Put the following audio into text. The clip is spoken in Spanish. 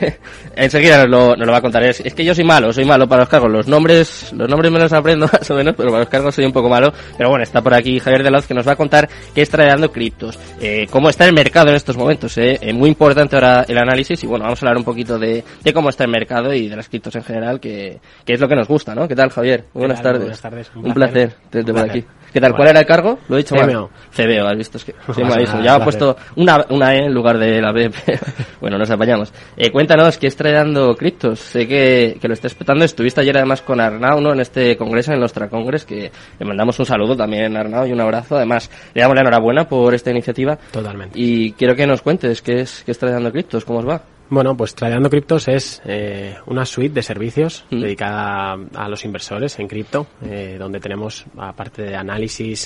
enseguida nos lo, nos lo va a contar. Es, es, que yo soy malo, soy malo para los cargos. Los nombres, los nombres me los aprendo más o menos, pero para los cargos soy un poco malo. Pero bueno, está por aquí Javier de Luz que nos va a contar qué está dando criptos, eh, cómo está el mercado en estos momentos. Eh. Es muy importante ahora el análisis y bueno, vamos a hablar un poquito de, de cómo está el mercado y de las criptos en general, que, que es lo que nos gusta, ¿no? ¿Qué tal, Javier? Buenas tardes. Buenas tardes. Un, un placer tenerte por aquí. ¿Qué tal? ¿Cuál era el cargo? Lo he dicho CBO. CBO, has visto. Es que sí, me ha nada, Ya ha placer. puesto una, una E en lugar de la B. bueno, nos apañamos. Eh, cuéntanos, ¿qué está dando criptos? Sé que, que lo estás petando. Estuviste ayer además con Arnau, ¿no? En este congreso, en el Nostra Congress, que le mandamos un saludo también a Arnau y un abrazo. Además, le damos la enhorabuena por esta iniciativa. Totalmente. Y quiero que nos cuentes qué es, qué está dando criptos, cómo os va. Bueno, pues Tradeando Criptos es eh, una suite de servicios Mm. dedicada a los inversores en cripto, eh, donde tenemos, aparte de análisis